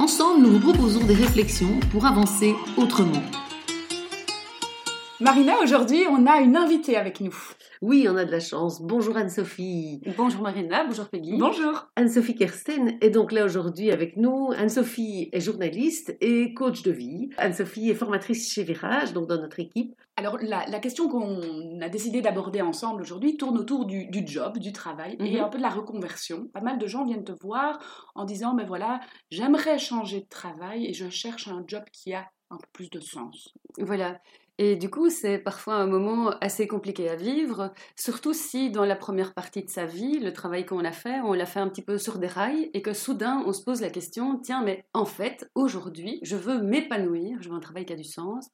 Ensemble, nous vous proposons des réflexions pour avancer autrement. Marina, aujourd'hui, on a une invitée avec nous. Oui, on a de la chance. Bonjour Anne-Sophie. Bonjour Marina, bonjour Peggy. Bonjour. Anne-Sophie Kersten est donc là aujourd'hui avec nous. Anne-Sophie est journaliste et coach de vie. Anne-Sophie est formatrice chez Virage, donc dans notre équipe. Alors, la, question qu'on a décidé d'aborder ensemble aujourd'hui tourne autour du, job, du travail et Mhm. un peu de la reconversion. Pas mal de gens viennent te voir en disant, mais voilà, j'aimerais changer de travail et je cherche un job qui a un peu plus de sens. Voilà. Et du coup, c'est parfois un moment assez compliqué à vivre, surtout si dans la première partie de sa vie, le travail qu'on a fait, on l'a fait un petit peu sur des rails et que soudain, on se pose la question, tiens, mais en fait, aujourd'hui, je veux m'épanouir, je veux un travail qui a du sens,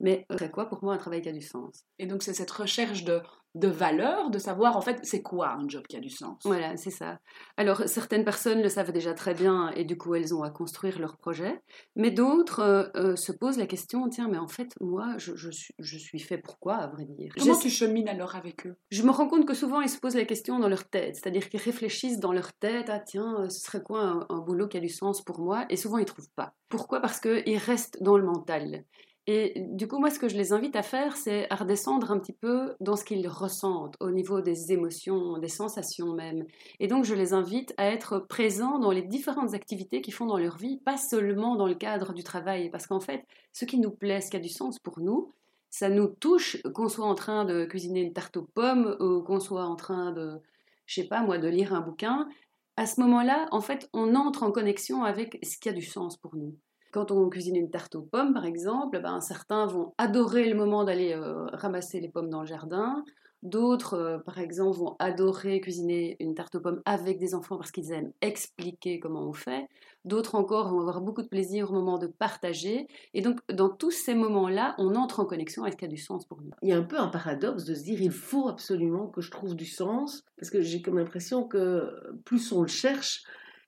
mais c'est quoi pour moi un travail qui a du sens? Et donc, c'est cette recherche de, de valeur, de savoir en fait, c'est quoi un job qui a du sens. Voilà, c'est ça. Alors, certaines personnes le savent déjà très bien et du coup, elles ont à construire leur projet. Mais d'autres euh, euh, se posent la question, tiens, mais en fait, moi, je, je suis, je suis fait pourquoi, à vrai dire? Comment tu chemines alors avec eux? Je me rends compte que souvent, ils se posent la question dans leur tête. C'est-à-dire qu'ils réfléchissent dans leur tête, ah tiens, euh, ce serait quoi un, un boulot qui a du sens pour moi? Et souvent, ils ne trouvent pas. Pourquoi? Parce qu'ils restent dans le mental. Et du coup, moi, ce que je les invite à faire, c'est à redescendre un petit peu dans ce qu'ils ressentent, au niveau des émotions, des sensations même. Et donc, je les invite à être présents dans les différentes activités qu'ils font dans leur vie, pas seulement dans le cadre du travail. Parce qu'en fait, ce qui nous plaît, ce qui a du sens pour nous, ça nous touche, qu'on soit en train de cuisiner une tarte aux pommes ou qu'on soit en train de, je sais pas moi, de lire un bouquin. À ce moment-là, en fait, on entre en connexion avec ce qui a du sens pour nous. Quand on cuisine une tarte aux pommes, par exemple, ben, certains vont adorer le moment d'aller euh, ramasser les pommes dans le jardin. D'autres, euh, par exemple, vont adorer cuisiner une tarte aux pommes avec des enfants parce qu'ils aiment expliquer comment on fait. D'autres encore vont avoir beaucoup de plaisir au moment de partager. Et donc, dans tous ces moments-là, on entre en connexion avec ce qui a du sens pour nous. Il y a un peu un paradoxe de se dire il faut absolument que je trouve du sens, parce que j'ai comme l'impression que plus on le cherche,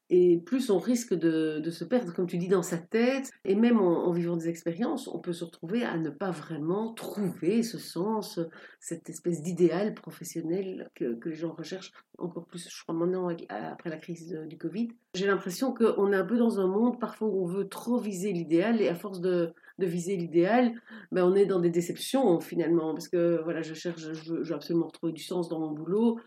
et plus on risque de, se perdre, comme tu dis, dans sa tête. Et même en, vivant des expériences, on peut se retrouver à ne pas vraiment trouver ce sens, cette espèce d'idéal professionnel que, les gens recherchent encore plus, je crois, maintenant, avec- après la crise du Covid. J'ai l'impression qu'on est un peu dans un monde parfois où on veut trop viser l'idéal, et à force de, de viser l'idéal, ben, on est dans des déceptions finalement, parce que voilà, je cherche, je veux, je veux absolument retrouver du sens dans mon boulot,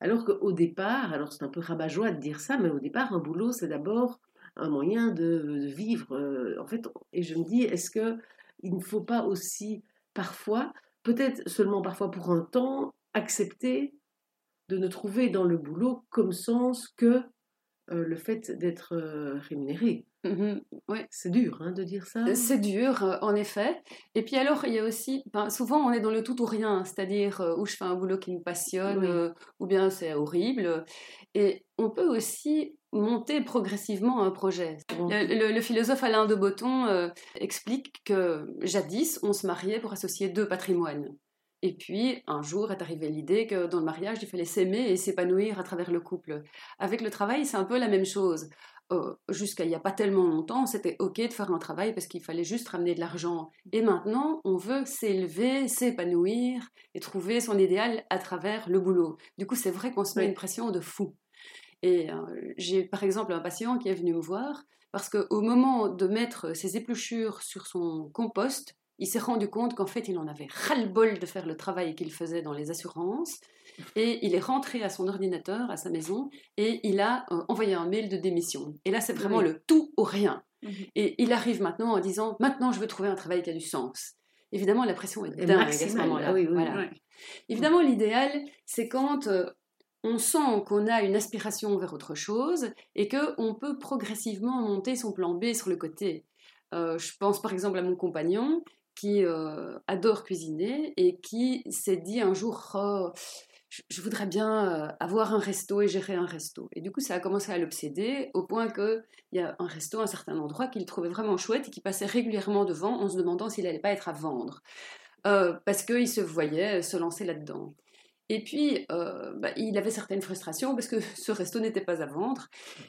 alors qu'au départ, alors c'est un peu rabat-joie de dire ça, mais au départ, un boulot, c'est d'abord un moyen de, vivre. euh, en fait, et je me dis, est-ce que il ne faut pas aussi parfois, peut-être seulement parfois pour un temps, accepter de ne trouver dans le boulot comme sens que euh, le fait d'être euh, rémunéré? Ouais. C'est dur hein, de dire ça. C'est dur, euh, en effet. Et puis alors, il y a aussi, ben, souvent on est dans le tout ou rien, c'est-à-dire euh, où je fais un boulot qui me passionne, Oui. euh, ou bien c'est horrible. Et on peut aussi monter progressivement un projet. Le, le- le philosophe Alain de Botton euh, explique que jadis, on se mariait pour associer deux patrimoines. Et puis, un jour est arrivée l'idée que dans le mariage, il fallait s'aimer et s'épanouir à travers le couple. Avec le travail, c'est un peu la même chose. Euh, Jusqu'à il n'y a pas tellement longtemps, c'était OK de faire un travail parce qu'il fallait juste ramener de l'argent. Et maintenant, on veut s'élever, s'épanouir et trouver son idéal à travers le boulot. Du coup, c'est vrai qu'on se met Oui. une pression de fou. Et euh, j'ai par exemple un patient qui est venu me voir parce qu'au moment de mettre ses épluchures sur son compost, il s'est rendu compte qu'en fait, il en avait ras-le-bol de faire le travail qu'il faisait dans les assurances. Et il est rentré à son ordinateur, à sa maison, et il a euh, envoyé un mail de démission. Et là, c'est vraiment Oui. le tout ou rien. Mhm. Et il arrive maintenant en disant Maintenant, je veux trouver un travail qui a du sens. Évidemment, la pression est dingue à ce moment-là. Ah oui, oui, Voilà. Ouais. Évidemment, l'idéal, c'est quand euh, on sent qu'on a une aspiration vers autre chose et qu'on peut progressivement monter son plan B sur le côté. Euh, je pense par exemple à mon compagnon qui euh, adore cuisiner et qui s'est dit un jour Oh, je, voudrais bien avoir un resto et gérer un resto. Et du coup, ça a commencé à l'obséder au point qu'il y a un resto à un certain endroit qu'il trouvait vraiment chouette et qui passait régulièrement devant en se demandant s'il n'allait pas être à vendre. parce qu'il se voyait se lancer là-dedans. Et puis, euh, bah, il avait certaines frustrations parce que ce resto n'était pas à vendre.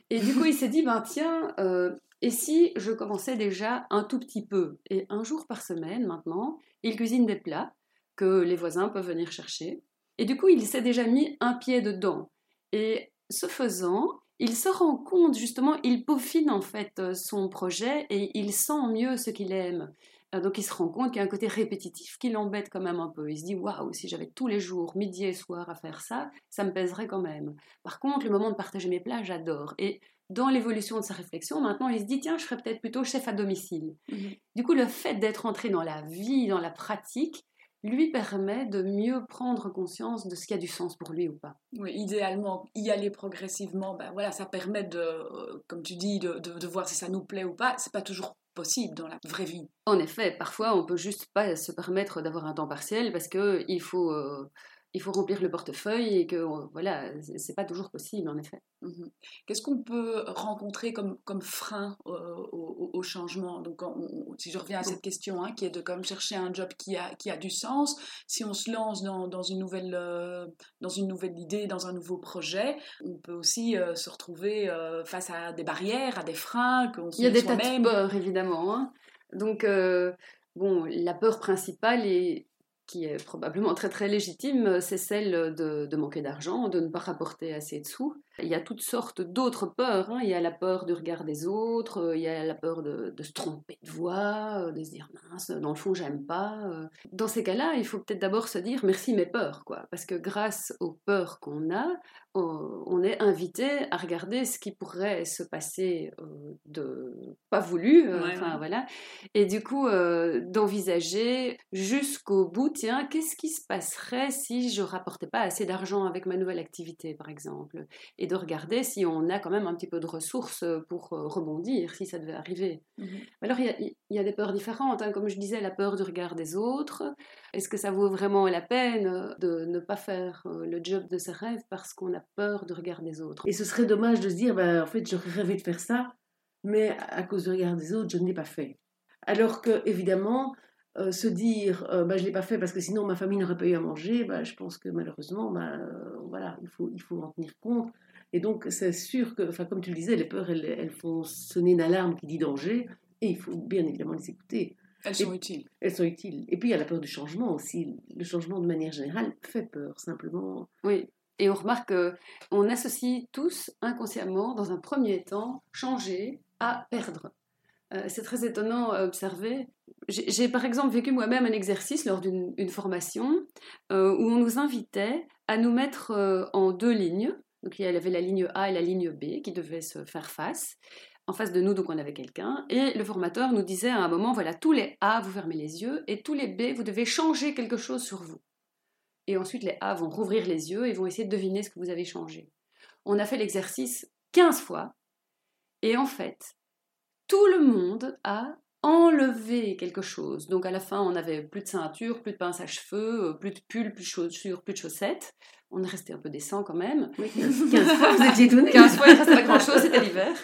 Et du coup, il s'est dit, ben tiens, euh, et si je commençais déjà un tout petit peu Et un jour par semaine, maintenant, il cuisine des plats que les voisins peuvent venir chercher. Et du coup, il s'est déjà mis un pied dedans. Et ce faisant, il se rend compte, justement, il peaufine en fait son projet et il sent mieux ce qu'il aime. Euh, donc il se rend compte qu'il y a un côté répétitif qui l'embête quand même un peu. Il se dit waouh, si j'avais tous les jours, midi et soir à faire ça, ça me pèserait quand même. Par contre, le moment de partager mes plats, j'adore. Et dans l'évolution de sa réflexion, maintenant, il se dit tiens, je serais peut-être plutôt chef à domicile. Mmh du coup, le fait d'être entré dans la vie, dans la pratique, lui permet de mieux prendre conscience de ce qui a du sens pour lui ou pas. Oui, idéalement, y aller progressivement, ben voilà, ça permet de, euh, comme tu dis, de, de, de voir si ça nous plaît ou pas. C'est pas toujours possible dans la vraie vie. En effet, parfois on peut juste pas se permettre d'avoir un temps partiel parce que il faut euh, il faut remplir le portefeuille et que euh, voilà, c'est pas toujours possible en effet. Mhm. Qu'est-ce qu'on peut rencontrer comme, comme frein au, au, changement? Donc, si je reviens à cette question, hein, qui est de comme chercher un job qui a, qui a du sens, si on se lance dans, dans une nouvelle, euh, dans une nouvelle idée, dans un nouveau projet, on peut aussi euh, se retrouver face à des barrières, à des freins qu'on Il y a des tas de peurs, évidemment. Hein. Donc, bon, la peur principale est qui est probablement très très légitime, c'est celle de, manquer d'argent, de ne pas rapporter assez de sous. Il y a toutes sortes d'autres peurs. Hein. Il y a la peur du regard des autres, il y a la peur de, se tromper de voix, de se dire mince, dans le fond j'aime pas. Dans ces cas-là, il faut peut-être d'abord se dire merci mes peurs, quoi. Parce que grâce aux peurs qu'on a, on est invité à regarder ce qui pourrait se passer euh, de pas voulu, euh, enfin voilà, et du coup euh, d'envisager jusqu'au bout, tiens, qu'est-ce qui se passerait si je rapportais pas assez d'argent avec ma nouvelle activité, par exemple, et de regarder si on a quand même un petit peu de ressources pour rebondir si ça devait arriver. Mmh Alors il y, a des peurs différentes, hein. comme je disais, la peur du regard des autres. Est-ce que ça vaut vraiment la peine de ne pas faire le job de ses rêves parce qu'on a peur du regard des autres? Et ce serait dommage de se dire, ben, en fait, j'aurais rêvé de faire ça, mais à cause du regard des autres, je ne l'ai pas fait. Alors que, évidemment, euh, se dire, euh, ben, je ne l'ai pas fait parce que sinon ma famille n'aurait pas eu à manger, ben, je pense que malheureusement, ben, euh, voilà, il faut, il faut en tenir compte. Et donc, c'est sûr que, enfin, comme tu le disais, les peurs, elles, elles font sonner une alarme qui dit danger, et il faut bien évidemment les écouter. Elles sont utiles. Elles sont utiles. Et puis il y a la peur du changement aussi. Le changement de manière générale fait peur, simplement. Oui, et on remarque qu'on associe tous inconsciemment, dans un premier temps, changer à perdre. Euh, c'est très étonnant à observer. J'ai par exemple vécu moi-même un exercice lors d'une formation euh, où on nous invitait à nous mettre euh, en deux lignes. Donc il y avait la ligne A et la ligne B qui devaient se faire face. En face de nous, donc on avait quelqu'un. Et le formateur nous disait à un moment, voilà, tous les A, vous fermez les yeux, et tous les B, vous devez changer quelque chose sur vous. Et ensuite, les A vont rouvrir les yeux et vont essayer de deviner ce que vous avez changé. On a fait l'exercice 15 fois. Et en fait, tout le monde a enlevé quelque chose. Donc à la fin, on avait plus de ceinture, plus de pince à cheveux, euh, plus de pull, plus de chaussures, plus de chaussettes. On est resté un peu décent quand même. 15 fois, vous étiez étonnés. 15 fois, il ne restait pas grand-chose, c'était l'hiver.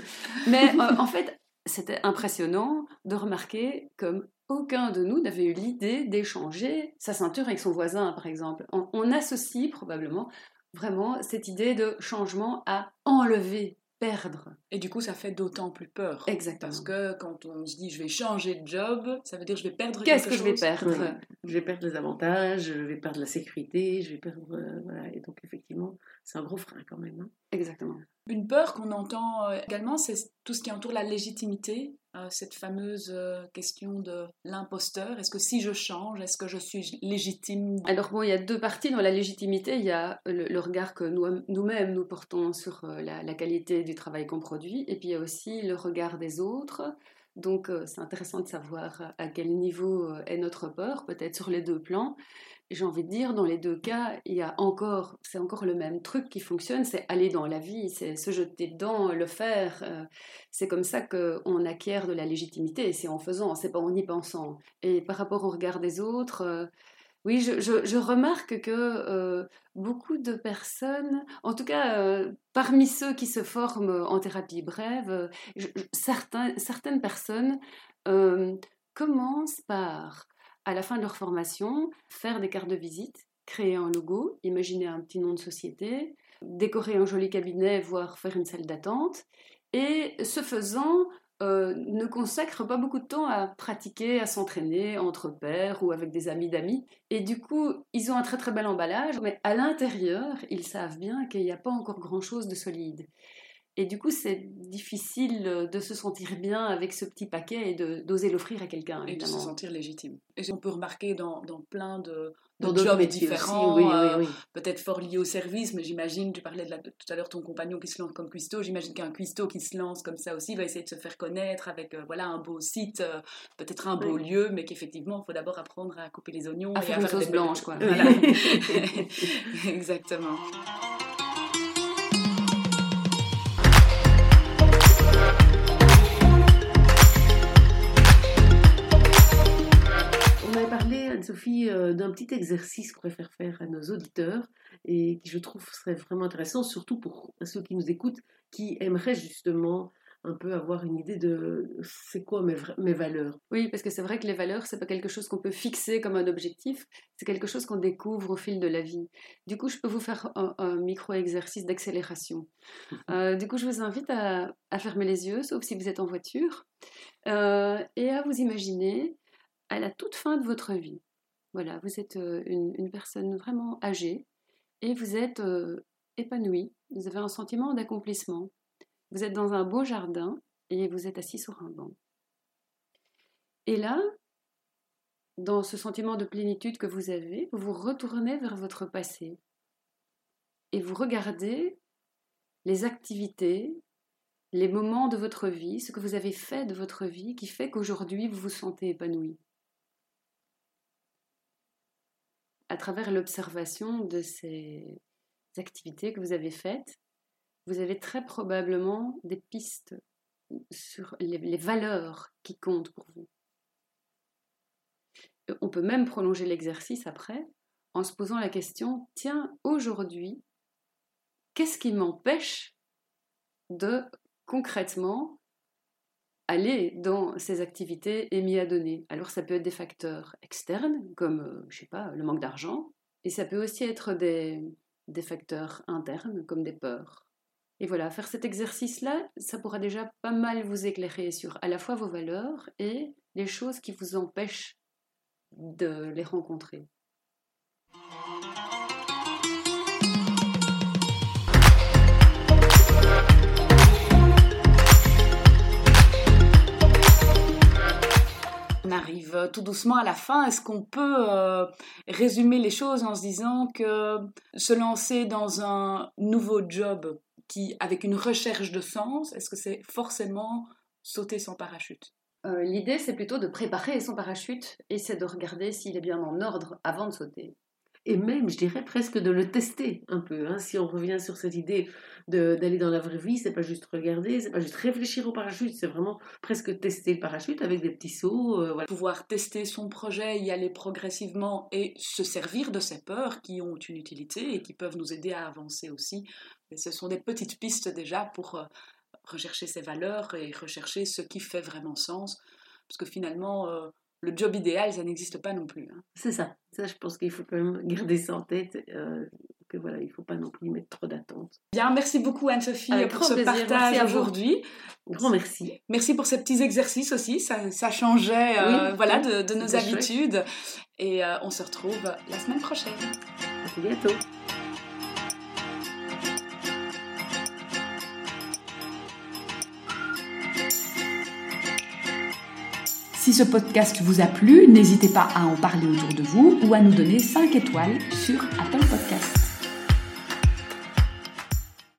Mais euh, en fait, c'était impressionnant de remarquer comme aucun de nous n'avait eu l'idée d'échanger sa ceinture avec son voisin, par exemple. On, associe probablement vraiment cette idée de changement à enlever, perdre. Et du coup, ça fait d'autant plus peur. Exactement. Parce que quand on se dit je vais changer de job, ça veut dire je vais perdre Qu'est-ce que je vais perdre? Je vais perdre les avantages, je vais perdre la sécurité, je vais perdre. Euh, voilà. Et donc, effectivement, c'est un gros frein quand même. Hein. Exactement. Une peur qu'on entend euh, également, c'est tout ce qui entoure la légitimité, cette fameuse euh, question de l'imposteur. Est-ce que si je change, est-ce que je suis légitime Alors bon, il y a deux parties dans la légitimité. Il y a le, regard que nous-mêmes nous, portons sur la, la, qualité du travail qu'on produit, et puis il y a aussi le regard des autres. Donc c'est intéressant de savoir à quel niveau est notre peur, peut-être sur les deux plans j'ai envie de dire, dans les deux cas, il y a encore, c'est encore le même truc qui fonctionne, c'est aller dans la vie, c'est se jeter dedans, le faire. Euh, c'est comme ça qu'on acquiert de la légitimité, c'est en faisant, c'est pas en y pensant. Et par rapport au regard des autres, euh, Oui, je, remarque que euh, beaucoup de personnes, en tout cas parmi ceux qui se forment en thérapie brève, certaines personnes commencent par, à la fin de leur formation, faire des cartes de visite, créer un logo, imaginer un petit nom de société, décorer un joli cabinet, voire faire une salle d'attente. Et ce faisant, euh, ne consacrent pas beaucoup de temps à pratiquer, à s'entraîner entre pairs ou avec des amis d'amis. Et du coup, ils ont un très très bel emballage, mais à l'intérieur, ils savent bien qu'il n'y a pas encore grand-chose de solide. Et du coup, c'est difficile de se sentir bien avec ce petit paquet et d'oser l'offrir à quelqu'un. Et de se sentir légitime. Et on peut remarquer dans, dans plein de, dans jobs différents, oui, euh, peut-être fort liés au service, mais j'imagine, tu parlais de tout à l'heure ton compagnon qui se lance comme cuistot, j'imagine qu'un cuistot qui se lance comme ça aussi va essayer de se faire connaître avec euh, voilà un beau site, euh, peut-être un beau lieu, mais qu'effectivement, il faut d'abord apprendre à couper les oignons. À faire une sauce blanche, quoi. Exactement. Sophie, euh, d'un petit exercice qu'on préfère faire à nos auditeurs et qui, je trouve, serait vraiment intéressant, surtout pour ceux qui nous écoutent, qui aimeraient justement un peu avoir une idée de c'est quoi mes, mes, valeurs. Oui, parce que c'est vrai que les valeurs, c'est pas quelque chose qu'on peut fixer comme un objectif, c'est quelque chose qu'on découvre au fil de la vie. Du coup, je peux vous faire un, micro-exercice d'accélération. Mhm. Euh, du coup, je vous invite à, fermer les yeux, sauf si vous êtes en voiture, euh, et à vous imaginer à la toute fin de votre vie. Voilà, vous êtes une, personne vraiment âgée et vous êtes épanoui, vous avez un sentiment d'accomplissement. Vous êtes dans un beau jardin et vous êtes assis sur un banc. Et là, dans ce sentiment de plénitude que vous avez, vous vous retournez vers votre passé et vous regardez les activités, les moments de votre vie, ce que vous avez fait de votre vie qui fait qu'aujourd'hui vous vous sentez épanoui. À travers l'observation de ces activités que vous avez faites, vous avez très probablement des pistes sur les, valeurs qui comptent pour vous. On peut même prolonger l'exercice après en se posant la question, tiens, aujourd'hui, qu'est-ce qui m'empêche de concrètement aller dans ces activités et m'y adonner. Alors ça peut être des facteurs externes, comme, euh, je sais pas, le manque d'argent, et ça peut aussi être des, des facteurs internes, comme des peurs. Et voilà, faire cet exercice-là, ça pourra déjà pas mal vous éclairer sur à la fois vos valeurs et les choses qui vous empêchent de les rencontrer. On arrive euh, tout doucement à la fin. Est-ce qu'on peut euh, résumer les choses en se disant que se lancer dans un nouveau job qui, avec une recherche de sens, est-ce que c'est forcément sauter sans parachute? Euh, L'idée, c'est plutôt de préparer son parachute et c'est de regarder s'il est bien en ordre avant de sauter et même, je dirais presque de le tester un peu. Hein. Si on revient sur cette idée d'aller dans la vraie vie, c'est pas juste regarder, c'est pas juste réfléchir au parachute, c'est vraiment presque tester le parachute avec des petits sauts. Euh, Pouvoir tester son projet, y aller progressivement et se servir de ces peurs qui ont une utilité et qui peuvent nous aider à avancer aussi. Ce sont des petites pistes déjà pour euh, rechercher ses valeurs et rechercher ce qui fait vraiment sens. Parce que finalement, euh, le job idéal, ça n'existe pas non plus. Hein. C'est ça. Ça, je pense qu'il faut quand même garder ça en tête. Euh, que voilà, il ne faut pas non plus mettre trop d'attentes. Bien, merci beaucoup Anne-Sophie pour ce partage aujourd'hui. Grand merci. Merci pour ces petits exercices aussi. Ça, ça changeait euh, voilà, de, nos habitudes. Et euh, on se retrouve la semaine prochaine. À bientôt. Ce podcast vous a plu, n'hésitez pas à en parler autour de vous ou à nous donner 5 étoiles sur Apple Podcast.